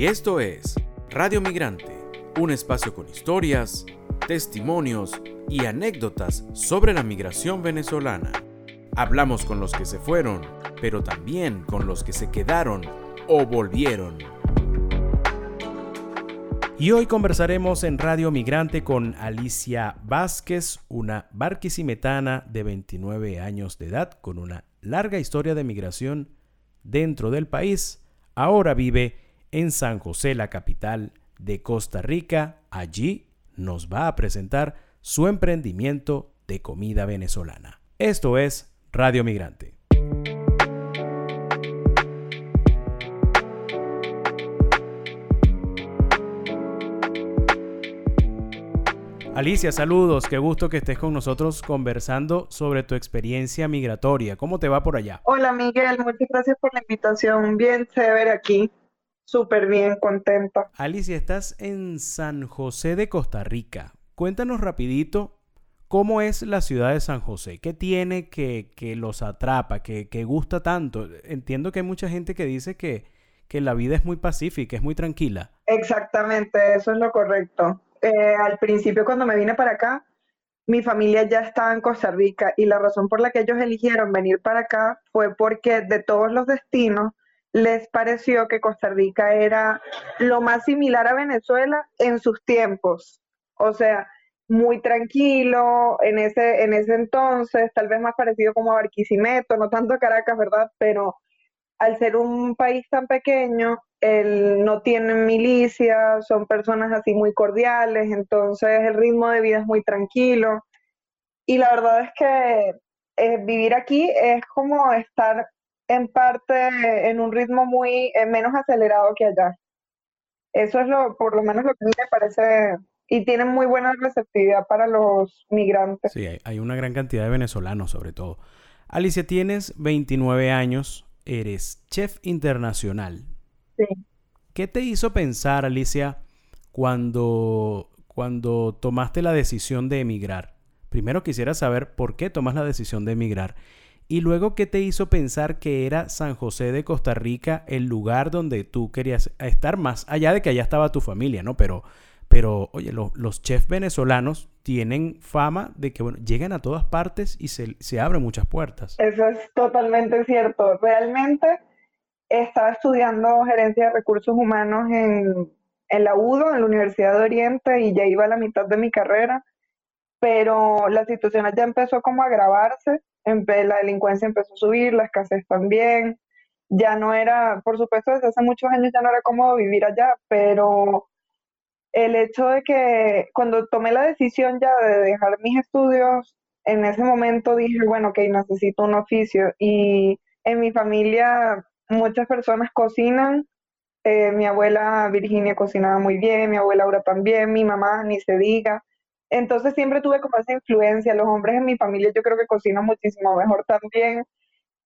Y esto es Radio Migrante, un espacio con historias, testimonios y anécdotas sobre la migración venezolana. Hablamos con los que se fueron, pero también con los que se quedaron o volvieron. Y hoy conversaremos en Radio Migrante con Alicia Vázquez, una barquisimetana de 29 años de edad con una larga historia de migración dentro del país. Ahora vive en San José, la capital de Costa Rica. Allí nos va a presentar su emprendimiento de comida venezolana. Esto es Radio Migrante. Alicia, saludos, qué gusto que estés con nosotros conversando sobre tu experiencia migratoria. ¿Cómo te va por allá? Hola Miguel, muchas gracias por la invitación. Bien chévere aquí, súper bien, contenta. Alicia, estás en San José de Costa Rica. Cuéntanos rapidito cómo es la ciudad de San José. ¿Qué tiene que, que los atrapa, que, que, gusta tanto? Entiendo que hay mucha gente que dice que, que la vida es muy pacífica, es muy tranquila. Exactamente, eso es lo correcto eh, al principio cuando me vine para acá, mi familia ya estaba en Costa Rica y la razón por la que ellos eligieron venir para acá fue porque de todos los destinos les pareció que Costa Rica era lo más similar a Venezuela en sus tiempos. O sea, muy tranquilo en ese, en ese entonces, tal vez más parecido como a Barquisimeto, no tanto a Caracas, ¿verdad? Pero al ser un país tan pequeño, él no tienen milicia, son personas así muy cordiales, entonces el ritmo de vida es muy tranquilo. Y la verdad es que eh, vivir aquí es como estar en parte en un ritmo muy eh, menos acelerado que allá. Eso es lo, por lo menos lo que me parece, y tienen muy buena receptividad para los migrantes. Sí, hay, hay una gran cantidad de venezolanos sobre todo. Alicia, tienes 29 años, eres chef internacional. ¿Qué te hizo pensar, Alicia, cuando, cuando tomaste la decisión de emigrar? Primero quisiera saber por qué tomas la decisión de emigrar. Y luego, ¿qué te hizo pensar que era San José de Costa Rica el lugar donde tú querías estar más allá de que allá estaba tu familia, ¿no? Pero, pero oye, los chefs venezolanos tienen fama de que, bueno, llegan a todas partes y se, se abren muchas puertas. Eso es totalmente cierto. Realmente estaba estudiando gerencia de recursos humanos en, la UDO, en la Universidad de Oriente, y ya iba a la mitad de mi carrera, pero la situación ya empezó como a agravarse, la delincuencia empezó a subir, la escasez también, ya no era, por supuesto, desde hace muchos años ya no era cómodo vivir allá, pero el hecho de que cuando tomé la decisión ya de dejar mis estudios, en ese momento dije, bueno, que necesito un oficio y en mi familia muchas personas cocinan. Eh, mi abuela Virginia cocinaba muy bien, mi abuela Laura también, mi mamá ni se diga. Entonces siempre tuve como esa influencia. Los hombres en mi familia yo creo que cocinan muchísimo mejor también.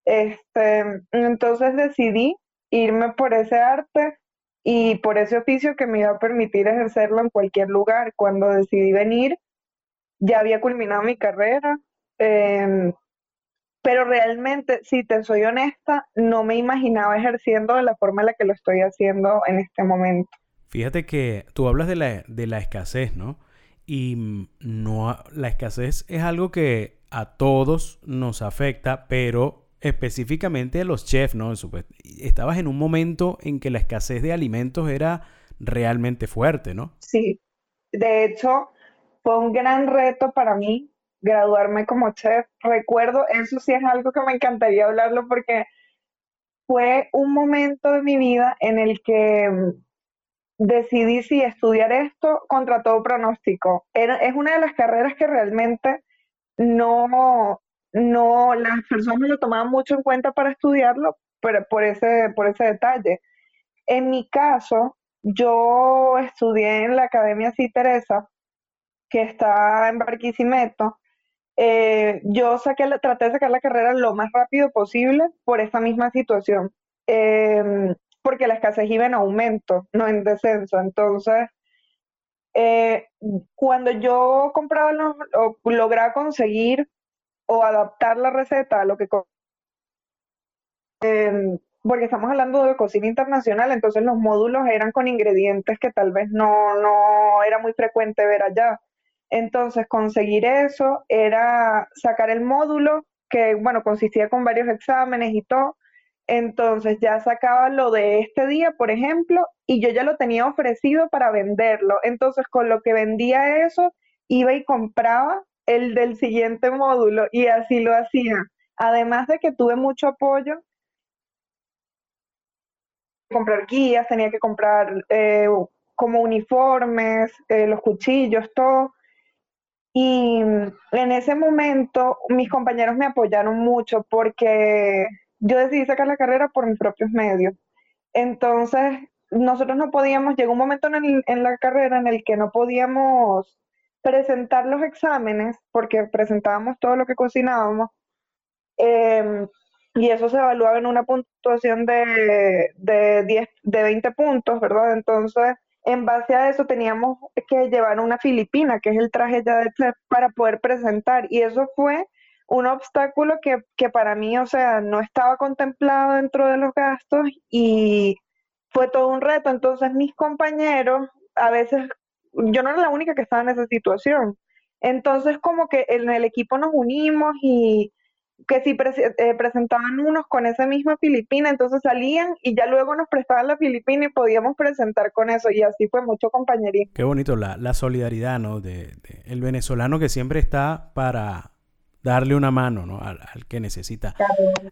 Este, entonces decidí irme por ese arte y por ese oficio que me iba a permitir ejercerlo en cualquier lugar. Cuando decidí venir, ya había culminado mi carrera. Em, pero realmente, si te soy honesta, no me imaginaba ejerciendo de la forma en la que lo estoy haciendo en este momento. Fíjate que tú hablas de la, de la escasez, ¿no? Y no, la escasez es algo que a todos nos afecta, pero específicamente a los chefs, ¿no? Estabas en un momento en que la escasez de alimentos era realmente fuerte, ¿no? Sí, de hecho, fue un gran reto para mí graduarme como chef. Recuerdo, eso sí es algo que me encantaría hablarlo porque fue un momento de mi vida en el que decidí si estudiar esto contra todo pronóstico. es una de las carreras que realmente no, no, las personas lo tomaban mucho en cuenta para estudiarlo, pero por ese, por ese detalle. En mi caso, yo estudié en la Academia C. Teresa, que está en Barquisimeto, eh, yo saqué, traté de sacar la carrera lo más rápido posible por esta misma situación, em, porque la escasez iba en aumento, no en descenso. Entonces, eh, cuando yo compraba o lograba conseguir o adaptar la receta a lo que em, porque estamos hablando de cocina internacional, entonces los módulos eran con ingredientes que tal vez no, no era muy frecuente ver allá. Entonces, conseguir eso era sacar el módulo, que bueno, consistía con varios exámenes y todo. Entonces ya sacaba lo de este día, por ejemplo, y yo ya lo tenía ofrecido para venderlo. Entonces, con lo que vendía eso, iba y compraba el del siguiente módulo y así lo hacía. Además de que tuve mucho apoyo comprar guías, tenía que comprar eh, como uniformes, eh, los cuchillos, todo. Y en ese momento mis compañeros me apoyaron mucho porque yo decidí sacar la carrera por mis propios medios. Entonces, nosotros no podíamos, llegó un momento en, la carrera en el que no podíamos presentar los exámenes porque presentábamos todo lo que cocinábamos. Eh, y eso se evaluaba en una puntuación de, de, 10, de 20 puntos, ¿verdad? Entonces, en base a eso teníamos que llevar una filipina, que es el traje ya de chef, para poder presentar. Y eso fue un obstáculo que, que para mí, o sea, no estaba contemplado dentro de los gastos y fue todo un reto. Entonces, mis compañeros, a veces, yo no era la única que estaba en esa situación. Entonces, como que en el equipo nos unimos y que si eh, presentaban unos con esa misma Filipina, entonces salían y ya luego nos prestaban la Filipina y podíamos presentar con eso y así fue mucho compañerismo. Qué bonito la, la solidaridad, ¿no? De, el venezolano que siempre está para darle una mano, ¿no? Al, que necesita.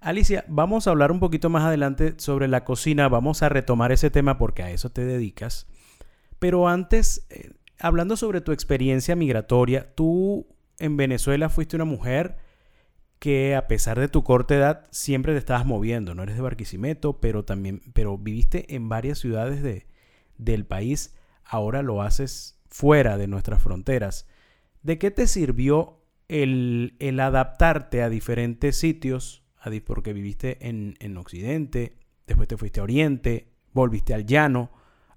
Alicia, vamos a hablar un poquito más adelante sobre la cocina, vamos a retomar ese tema porque a eso te dedicas. Pero antes, eh, hablando sobre tu experiencia migratoria, tú en Venezuela fuiste una mujer que a pesar de tu corta edad siempre te estabas moviendo, no eres de Barquisimeto, pero también, pero viviste en varias ciudades de, del país, ahora lo haces fuera de nuestras fronteras. ¿De qué te sirvió el, adaptarte a diferentes sitios? Porque viviste en, en Occidente, después te fuiste a Oriente, volviste al llano,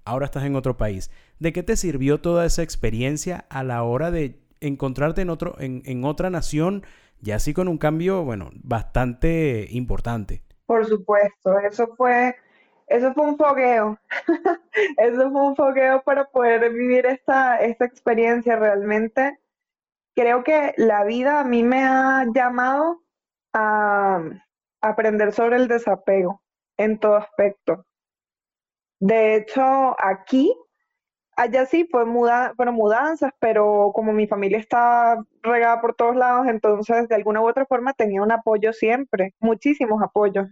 ahora estás en otro país. ¿De qué te sirvió toda esa experiencia a la hora de encontrarte en, otro, en, otra nación? y así con un cambio, bueno, bastante importante. Por supuesto, eso fue, eso fue un fogueo, eso fue un fogueo para poder vivir esta experiencia realmente. Creo que la vida a mí me ha llamado a aprender sobre el desapego en todo aspecto. De hecho, aquí allá sí fue muda, fueron mudanzas, pero como mi familia está regada por todos lados, entonces de alguna u otra forma tenía un apoyo siempre, muchísimos apoyos.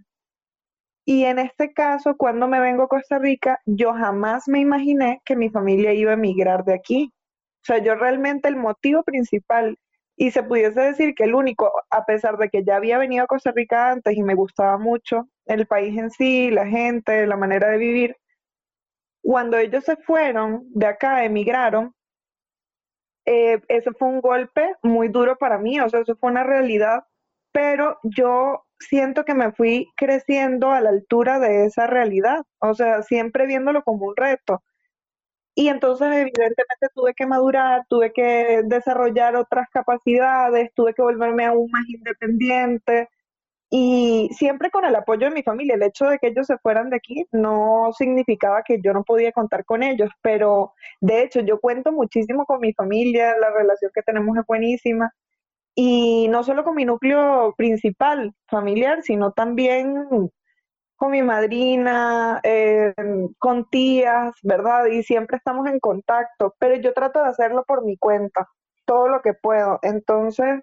Y en este caso, cuando me vengo a Costa Rica, yo jamás me imaginé que mi familia iba a emigrar de aquí. O sea, yo realmente el motivo principal, y se pudiese decir que el único, a pesar de que ya había venido a Costa Rica antes y me gustaba mucho el país en sí, la gente, la manera de vivir, cuando ellos se fueron de acá, emigraron, eh, eso fue un golpe muy duro para mí, o sea, eso fue una realidad, pero yo siento que me fui creciendo a la altura de esa realidad, o sea, siempre viéndolo como un reto. Y entonces evidentemente tuve que madurar, tuve que desarrollar otras capacidades, tuve que volverme aún más independiente, y siempre con el apoyo de mi familia. El hecho de que ellos se fueran de aquí no significaba que yo no podía contar con ellos, pero de hecho yo cuento muchísimo con mi familia, la relación que tenemos es buenísima. Y no solo con mi núcleo principal familiar, sino también con mi madrina, eh, con tías, ¿verdad? Y siempre estamos en contacto, pero yo trato de hacerlo por mi cuenta, todo lo que puedo. Entonces,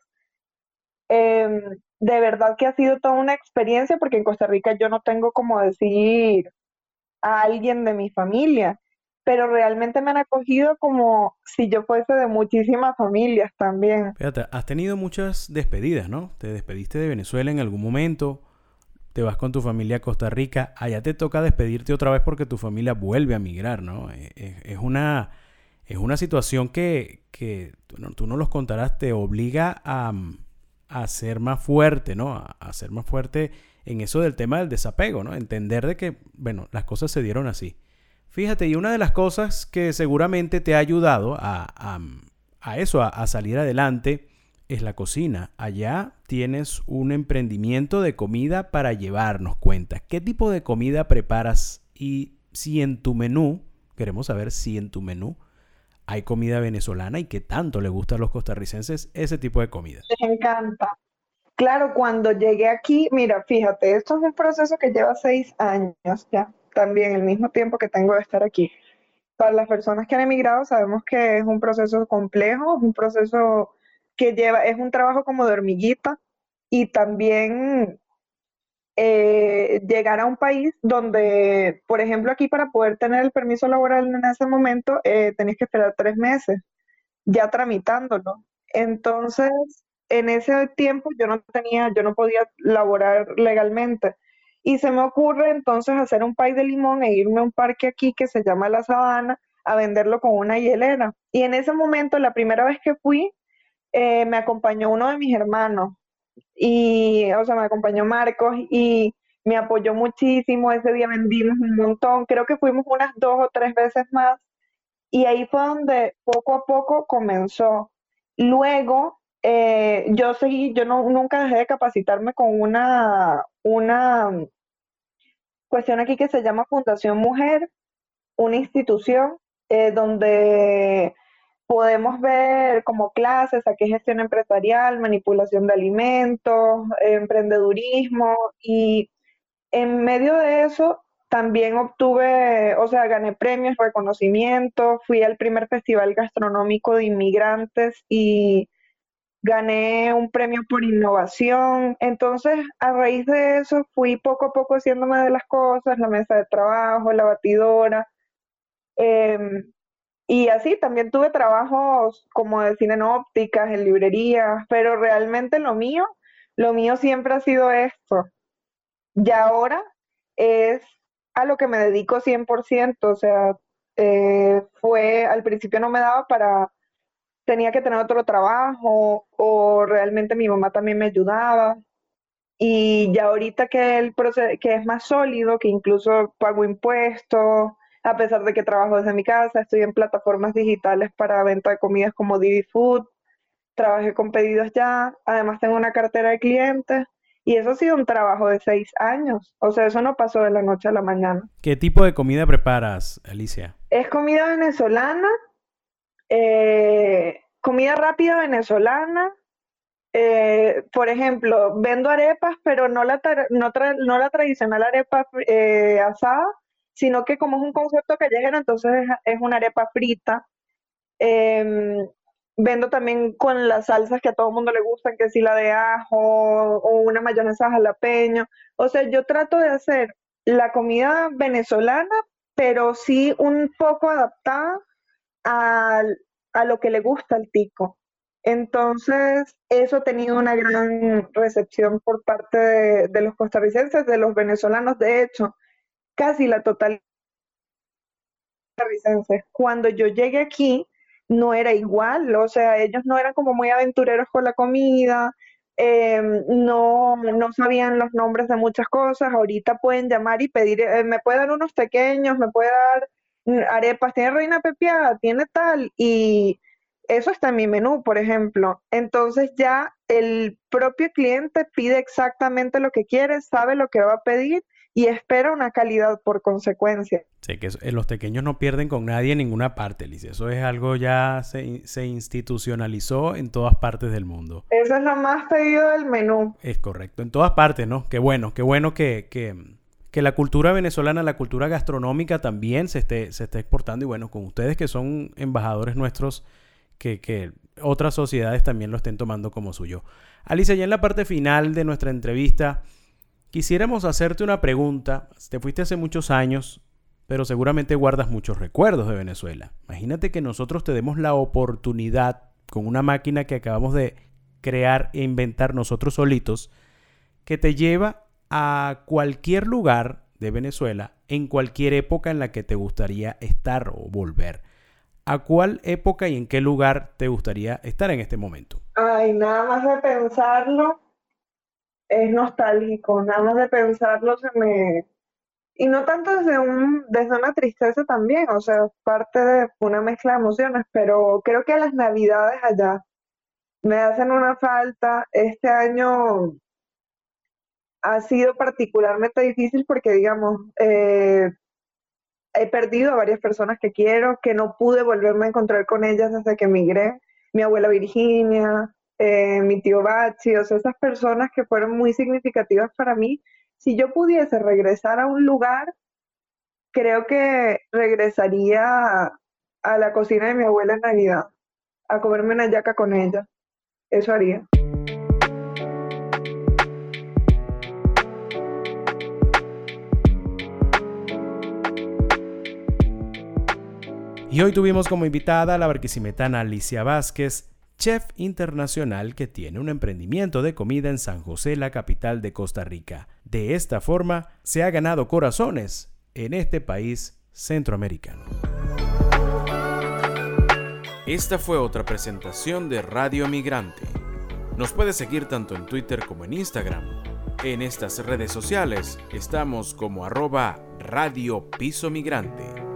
eh, de verdad que ha sido toda una experiencia porque en Costa Rica yo no tengo como decir a alguien de mi familia, pero realmente me han acogido como si yo fuese de muchísimas familias también. Fíjate, has tenido muchas despedidas, ¿no? Te despediste de Venezuela en algún momento, te vas con tu familia a Costa Rica, allá te toca despedirte otra vez porque tu familia vuelve a migrar, ¿no? Eh, es, una, es una situación que, que tú no los contarás, te obliga a a ser más fuerte, ¿no? A, ser más fuerte en eso del tema del desapego, ¿no? Entender de que, bueno, las cosas se dieron así. Fíjate, y una de las cosas que seguramente te ha ayudado a, a, eso, a, salir adelante, es la cocina. Allá tienes un emprendimiento de comida para llevarnos cuenta. ¿Qué tipo de comida preparas? Y si en tu menú, queremos saber si en tu menú hay comida venezolana y qué tanto le gusta a los costarricenses ese tipo de comida. Les encanta. Claro, cuando llegué aquí, mira, fíjate, esto es un proceso que lleva seis años ya, también el mismo tiempo que tengo de estar aquí. Para las personas que han emigrado sabemos que es un proceso complejo, es un proceso que lleva, es un trabajo como de hormiguita y también eh, llegar a un país donde, por ejemplo, aquí para poder tener el permiso laboral en ese momento, eh, tenéis que esperar tres meses ya tramitándolo. Entonces, en ese tiempo yo no tenía, yo no podía laborar legalmente. Y se me ocurre entonces hacer un pay de limón e irme a un parque aquí que se llama La Sabana a venderlo con una hielera. Y en ese momento, la primera vez que fui, eh, me acompañó uno de mis hermanos y, o sea, me acompañó Marcos y me apoyó muchísimo. Ese día vendimos un montón, creo que fuimos unas dos o tres veces más y ahí fue donde poco a poco comenzó. Luego, eh, yo seguí, yo no, nunca dejé de capacitarme con una, una cuestión aquí que se llama Fundación Mujer, una institución eh, donde podemos ver como clases, aquí gestión empresarial, manipulación de alimentos, emprendedurismo y en medio de eso también obtuve, o sea, gané premios, reconocimientos, fui al primer festival gastronómico de inmigrantes y gané un premio por innovación. Entonces, a raíz de eso, fui poco a poco haciéndome de las cosas, la mesa de trabajo, la batidora. Em, y así también tuve trabajos como de cine en ópticas, en librerías, pero realmente lo mío, lo mío siempre ha sido esto. Y ahora es a lo que me dedico 100%, o sea, eh, fue, al principio no me daba para, tenía que tener otro trabajo o realmente mi mamá también me ayudaba. Y ya ahorita que, el que es más sólido, que incluso pago impuestos, a pesar de que trabajo desde mi casa, estoy en plataformas digitales para venta de comidas como Didi Food, trabajé con pedidos ya, además tengo una cartera de clientes y eso ha sido un trabajo de seis años, o sea, eso no pasó de la noche a la mañana. ¿Qué tipo de comida preparas, Alicia? Es comida venezolana, eh, comida rápida venezolana, eh, por ejemplo, vendo arepas, pero no la, no, no la tradicional arepa eh, asada, sino que como es un concepto callejero, entonces es, una arepa frita. Em, vendo también con las salsas que a todo el mundo le gustan, que si la de ajo o una mayonesa jalapeño. O sea, yo trato de hacer la comida venezolana, pero sí un poco adaptada a, lo que le gusta al tico. Entonces, eso ha tenido una gran recepción por parte de los costarricenses, de los venezolanos, de hecho casi la totalidad cuando yo llegué aquí no era igual, o sea, ellos no eran como muy aventureros con la comida, em, no, no sabían los nombres de muchas cosas, ahorita pueden llamar y pedir, eh, me puede dar unos pequeños, me puede dar mm, arepas, tiene reina pepiada, tiene tal, y eso está en mi menú, por ejemplo. Entonces ya el propio cliente pide exactamente lo que quiere, sabe lo que va a pedir y espera una calidad por consecuencia. Sí, que eh, los pequeños no pierden con nadie en ninguna parte, Alicia. Eso es algo ya se, se, institucionalizó en todas partes del mundo. Eso es lo más pedido del menú. Es correcto, en todas partes, ¿no? Qué bueno, qué bueno que, que, que la cultura venezolana, la cultura gastronómica también se esté, se esté exportando. Y bueno, con ustedes que son embajadores nuestros, que, que otras sociedades también lo estén tomando como suyo. Alicia, ya en la parte final de nuestra entrevista... Quisiéramos hacerte una pregunta. Te fuiste hace muchos años, pero seguramente guardas muchos recuerdos de Venezuela. Imagínate que nosotros te demos la oportunidad con una máquina que acabamos de crear e inventar nosotros solitos, que te lleva a cualquier lugar de Venezuela en cualquier época en la que te gustaría estar o volver. ¿A cuál época y en qué lugar te gustaría estar en este momento? Ay, nada más de pensarlo, es nostálgico, nada más de pensarlo se me... Y no tanto desde, un, desde una tristeza también, o sea, parte de una mezcla de emociones, pero creo que las navidades allá, me hacen una falta. Este año ha sido particularmente difícil porque, digamos, eh, he perdido a varias personas que quiero, que no pude volverme a encontrar con ellas desde que emigré. Mi abuela Virginia, eh, mi tío Bachi, o sea, esas personas que fueron muy significativas para mí. Si yo pudiese regresar a un lugar, creo que regresaría a la cocina de mi abuela en Navidad, a comerme una yaca con ella. Eso haría. Y hoy tuvimos como invitada a la barquisimetana Alicia Vázquez, chef internacional que tiene un emprendimiento de comida en San José, la capital de Costa Rica. De esta forma, se ha ganado corazones en este país centroamericano. Esta fue otra presentación de Radio Migrante. Nos puede seguir tanto en Twitter como en Instagram. En estas redes sociales estamos como arroba Radio Piso Migrante.